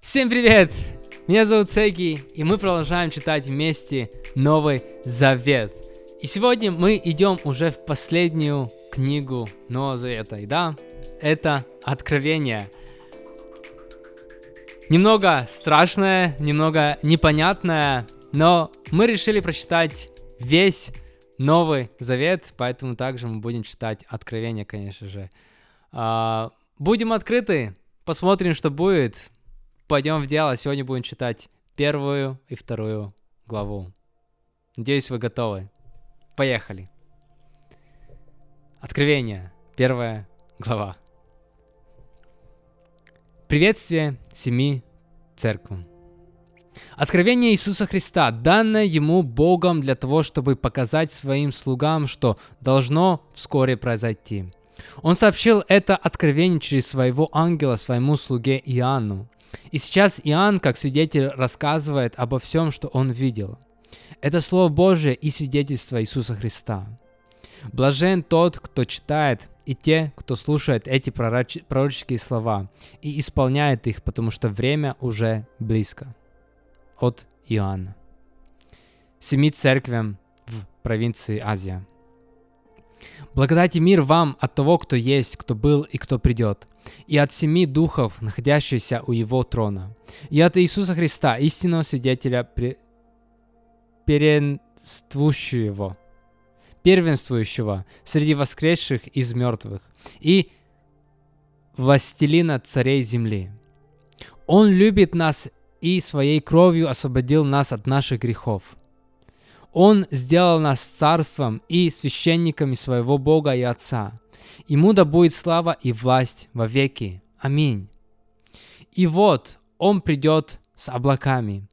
Всем привет! Меня зовут Сеги, и мы продолжаем читать вместе Новый Завет. И сегодня мы идем уже в последнюю книгу Нового Завета. И да, это Откровение. Немного страшное, немного непонятное, но мы решили прочитать весь Новый Завет, поэтому также мы будем читать Откровение, конечно же. А, будем открыты, посмотрим, что будет. Пойдем в дело. Сегодня будем читать первую и вторую главу. Надеюсь, вы готовы. Поехали. Откровение. Первая глава. Приветствие семи церквам. Откровение Иисуса Христа, данное ему Богом для того, чтобы показать своим слугам, что должно вскоре произойти. Он сообщил это откровение через своего ангела своему слуге Иоанну. И сейчас Иоанн, как свидетель, рассказывает обо всем, что он видел. Это Слово Божие и свидетельство Иисуса Христа. Блажен тот, кто читает, и те, кто слушает эти пророч- пророческие слова и исполняет их, потому что время уже близко. От Иоанна. Семи церквям в провинции Азия. Благодать и мир вам от того, кто есть, кто был и кто придет, и от семи духов, находящихся у его трона, и от Иисуса Христа, истинного свидетеля, при... первенствующего, первенствующего среди воскресших из мертвых, и властелина царей земли. Он любит нас и своей кровью освободил нас от наших грехов – он сделал нас царством и священниками своего Бога и Отца. Ему да будет слава и власть во веки. Аминь. И вот Он придет с облаками,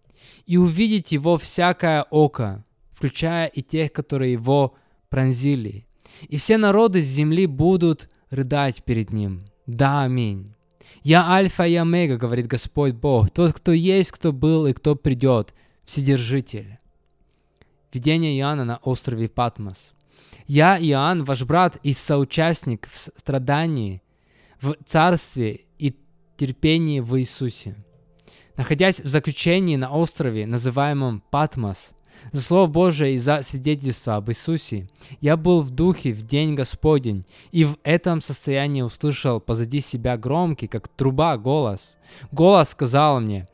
и увидит Его всякое око, включая и тех, которые Его пронзили. И все народы с земли будут рыдать перед Ним. Да, аминь. «Я Альфа и Омега, говорит Господь Бог, тот, кто есть, кто был и кто придет, Вседержитель». Видение Иоанна на острове Патмос. Я, Иоанн, ваш брат и соучастник в страдании, в царстве и терпении в Иисусе. Находясь в заключении на острове, называемом Патмос, за Слово Божие и за свидетельство об Иисусе, я был в духе в день Господень, и в этом состоянии услышал позади себя громкий, как труба, голос. Голос сказал мне,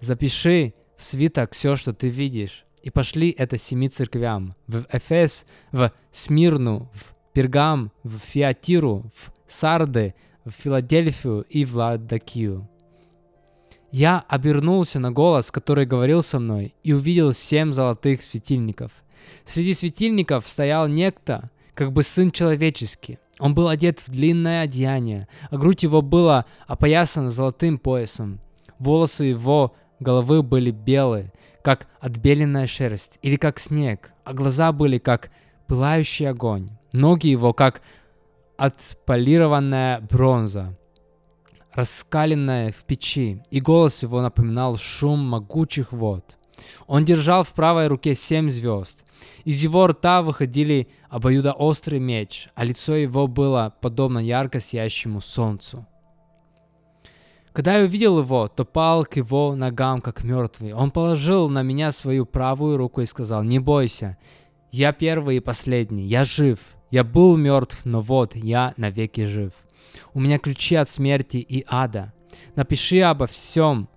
запиши в свиток все, что ты видишь, и пошли это семи церквям, в Эфес, в Смирну, в Пергам, в Фиатиру, в Сарды, в Филадельфию и в Ладокию. Я обернулся на голос, который говорил со мной, и увидел семь золотых светильников. Среди светильников стоял некто, как бы сын человеческий. Он был одет в длинное одеяние, а грудь его была опоясана золотым поясом. Волосы его головы были белые, как отбеленная шерсть, или как снег, а глаза были как пылающий огонь, ноги его как отполированная бронза, раскаленная в печи, и голос его напоминал шум могучих вод. Он держал в правой руке семь звезд. Из его рта выходили обоюдоострый меч, а лицо его было подобно ярко сиящему солнцу. Когда я увидел его, то пал к его ногам, как мертвый. Он положил на меня свою правую руку и сказал, «Не бойся, я первый и последний, я жив. Я был мертв, но вот я навеки жив. У меня ключи от смерти и ада. Напиши обо всем,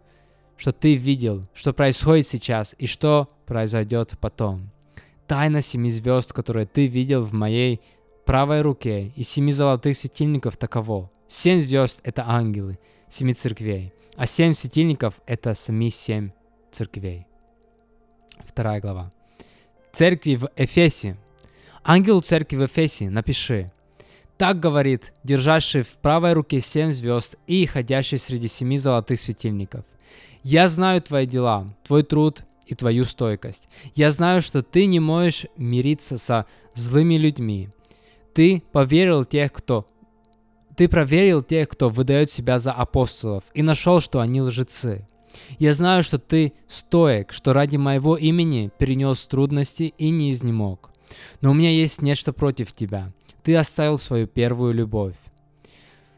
что ты видел, что происходит сейчас и что произойдет потом. Тайна семи звезд, которые ты видел в моей правой руке, и семи золотых светильников таково. Семь звезд — это ангелы, семи церквей, а семь светильников — это сами семь церквей. Вторая глава. Церкви в Эфесе. Ангел церкви в Эфесе, напиши. Так говорит, держащий в правой руке семь звезд и ходящий среди семи золотых светильников. Я знаю твои дела, твой труд и твою стойкость. Я знаю, что ты не можешь мириться со злыми людьми. Ты поверил тех, кто ты проверил тех, кто выдает себя за апостолов, и нашел, что они лжецы. Я знаю, что ты стоек, что ради моего имени перенес трудности и не изнемог. Но у меня есть нечто против тебя. Ты оставил свою первую любовь.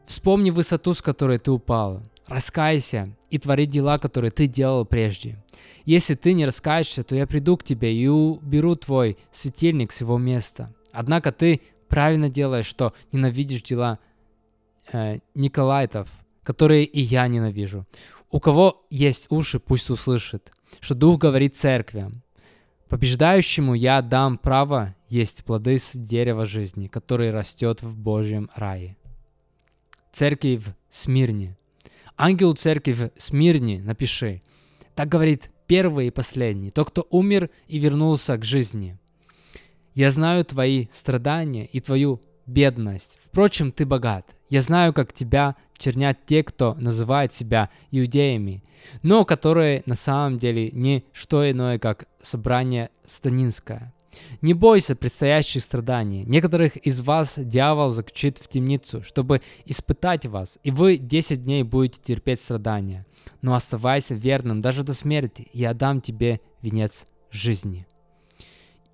Вспомни высоту, с которой ты упал. раскайся и твори дела, которые ты делал прежде. Если ты не раскаешься, то я приду к тебе и уберу твой светильник с его места. Однако ты правильно делаешь, что ненавидишь дела э, Николайтов, которые и я ненавижу. У кого есть уши, пусть услышит, что Дух говорит церквям. Побеждающему я дам право есть плоды с дерева жизни, который растет в Божьем рае. Церкви в Смирне. Ангел церкви в Смирне напиши. Так говорит первый и последний, тот, кто умер и вернулся к жизни. Я знаю твои страдания и твою бедность. Впрочем, ты богат. Я знаю, как тебя чернят те, кто называет себя иудеями, но которые на самом деле не что иное, как собрание станинское. Не бойся предстоящих страданий. Некоторых из вас дьявол заключит в темницу, чтобы испытать вас, и вы 10 дней будете терпеть страдания. Но оставайся верным даже до смерти, и я дам тебе венец жизни.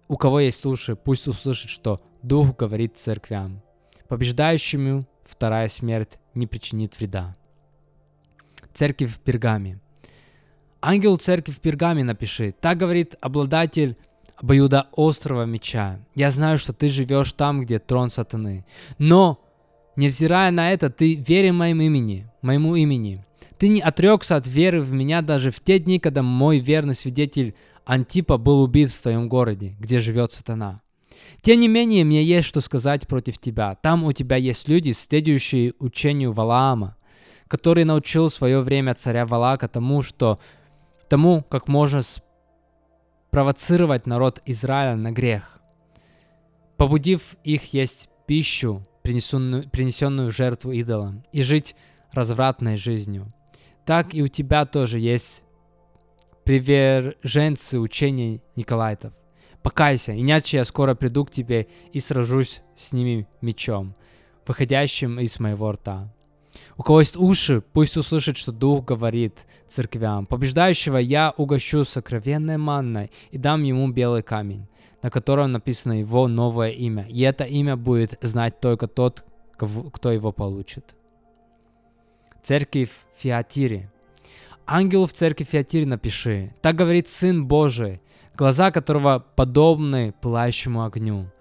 У кого есть уши, пусть услышит, что Дух говорит церквям. Побеждающему вторая смерть не причинит вреда. Церковь в Пергаме. Ангел церкви в Пергаме напиши. Так говорит обладатель обоюда острого меча. Я знаю, что ты живешь там, где трон сатаны. Но, невзирая на это, ты верен моим имени, моему имени. Ты не отрекся от веры в меня даже в те дни, когда мой верный свидетель Антипа был убит в твоем городе, где живет сатана. Тем не менее, мне есть что сказать против тебя. Там у тебя есть люди, следующие учению Валаама, который научил в свое время царя Валака тому, что тому, как можно спровоцировать народ Израиля на грех, побудив их есть пищу, принесенную, принесенную в жертву идолам, и жить развратной жизнью. Так и у тебя тоже есть приверженцы учения Николайтов – Покайся, иначе я скоро приду к тебе и сражусь с ними мечом, выходящим из моего рта. У кого есть уши, пусть услышит, что Дух говорит церквям. Побеждающего я угощу сокровенной манной и дам ему белый камень, на котором написано его новое имя. И это имя будет знать только тот, кто его получит. Церковь Фиатири. Ангелу в церкви Фиатири напиши. Так говорит Сын Божий, глаза которого подобны пылающему огню,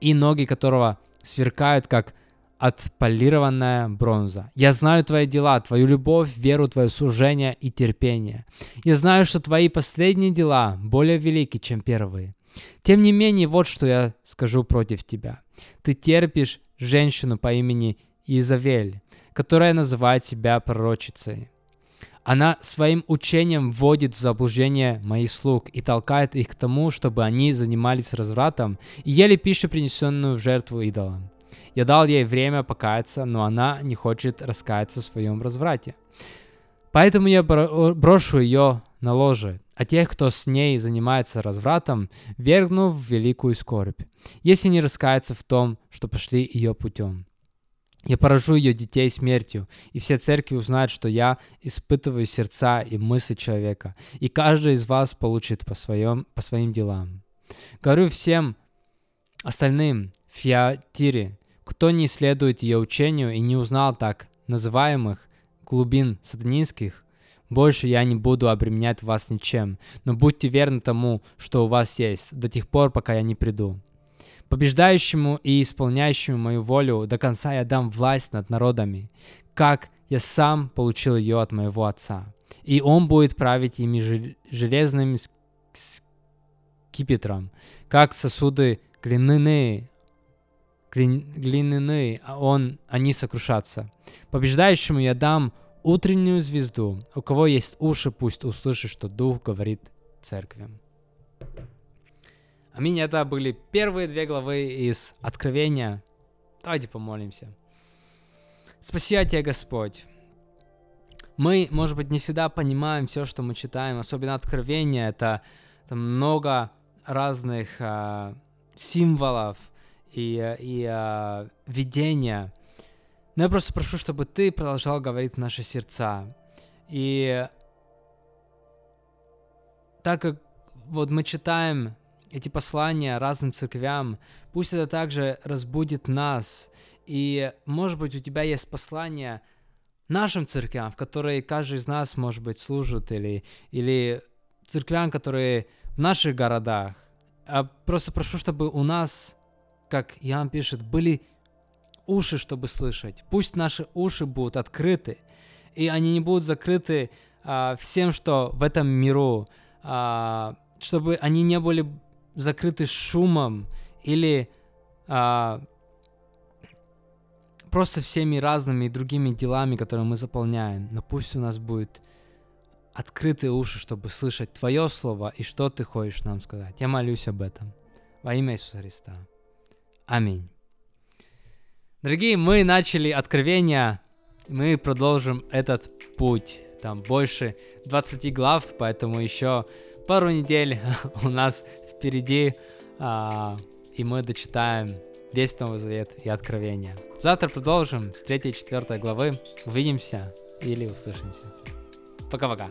и ноги которого сверкают, как отполированная бронза. Я знаю твои дела, твою любовь, веру, твое служение и терпение. Я знаю, что твои последние дела более велики, чем первые. Тем не менее, вот что я скажу против тебя. Ты терпишь женщину по имени Изавель, которая называет себя пророчицей. Она своим учением вводит в заблуждение моих слуг и толкает их к тому, чтобы они занимались развратом и ели пищу, принесенную в жертву идолам. Я дал ей время покаяться, но она не хочет раскаяться в своем разврате. Поэтому я брошу ее на ложе, а тех, кто с ней занимается развратом, вергну в великую скорбь, если не раскается в том, что пошли ее путем. Я поражу ее детей смертью, и все церкви узнают, что я испытываю сердца и мысли человека, и каждый из вас получит по, своем, по своим делам. Говорю всем остальным в Фиатире, кто не следует ее учению и не узнал так называемых глубин сатанинских, больше я не буду обременять вас ничем, но будьте верны тому, что у вас есть, до тех пор, пока я не приду. Побеждающему и исполняющему мою волю до конца я дам власть над народами, как я сам получил ее от моего отца. И он будет править ими железным скипетром, как сосуды глиняные, глиняные, а он, они сокрушатся. Побеждающему я дам утреннюю звезду. У кого есть уши, пусть услышит, что Дух говорит церквям. Аминь. Это были первые две главы из Откровения. Давайте помолимся. Спасибо тебе, Господь. Мы, может быть, не всегда понимаем все, что мы читаем, особенно Откровение. Это, это много разных э, символов и, и э, видения. Но я просто прошу, чтобы ты продолжал говорить в наши сердца. И так как вот мы читаем эти послания разным церквям. Пусть это также разбудит нас. И, может быть, у тебя есть послание нашим церквям, в которые каждый из нас, может быть, служит, или, или церквям, которые в наших городах. А просто прошу, чтобы у нас, как Иоанн пишет, были уши, чтобы слышать. Пусть наши уши будут открыты, и они не будут закрыты а, всем, что в этом миру, а, чтобы они не были закрыты шумом или а, просто всеми разными другими делами, которые мы заполняем. Но пусть у нас будет открытые уши, чтобы слышать Твое Слово и что Ты хочешь нам сказать. Я молюсь об этом. Во имя Иисуса Христа. Аминь. Дорогие, мы начали откровение, мы продолжим этот путь. Там больше 20 глав, поэтому еще пару недель у нас впереди, а, и мы дочитаем весь Новый Завет и Откровение. Завтра продолжим с 3 и 4 главы. Увидимся или услышимся. Пока-пока.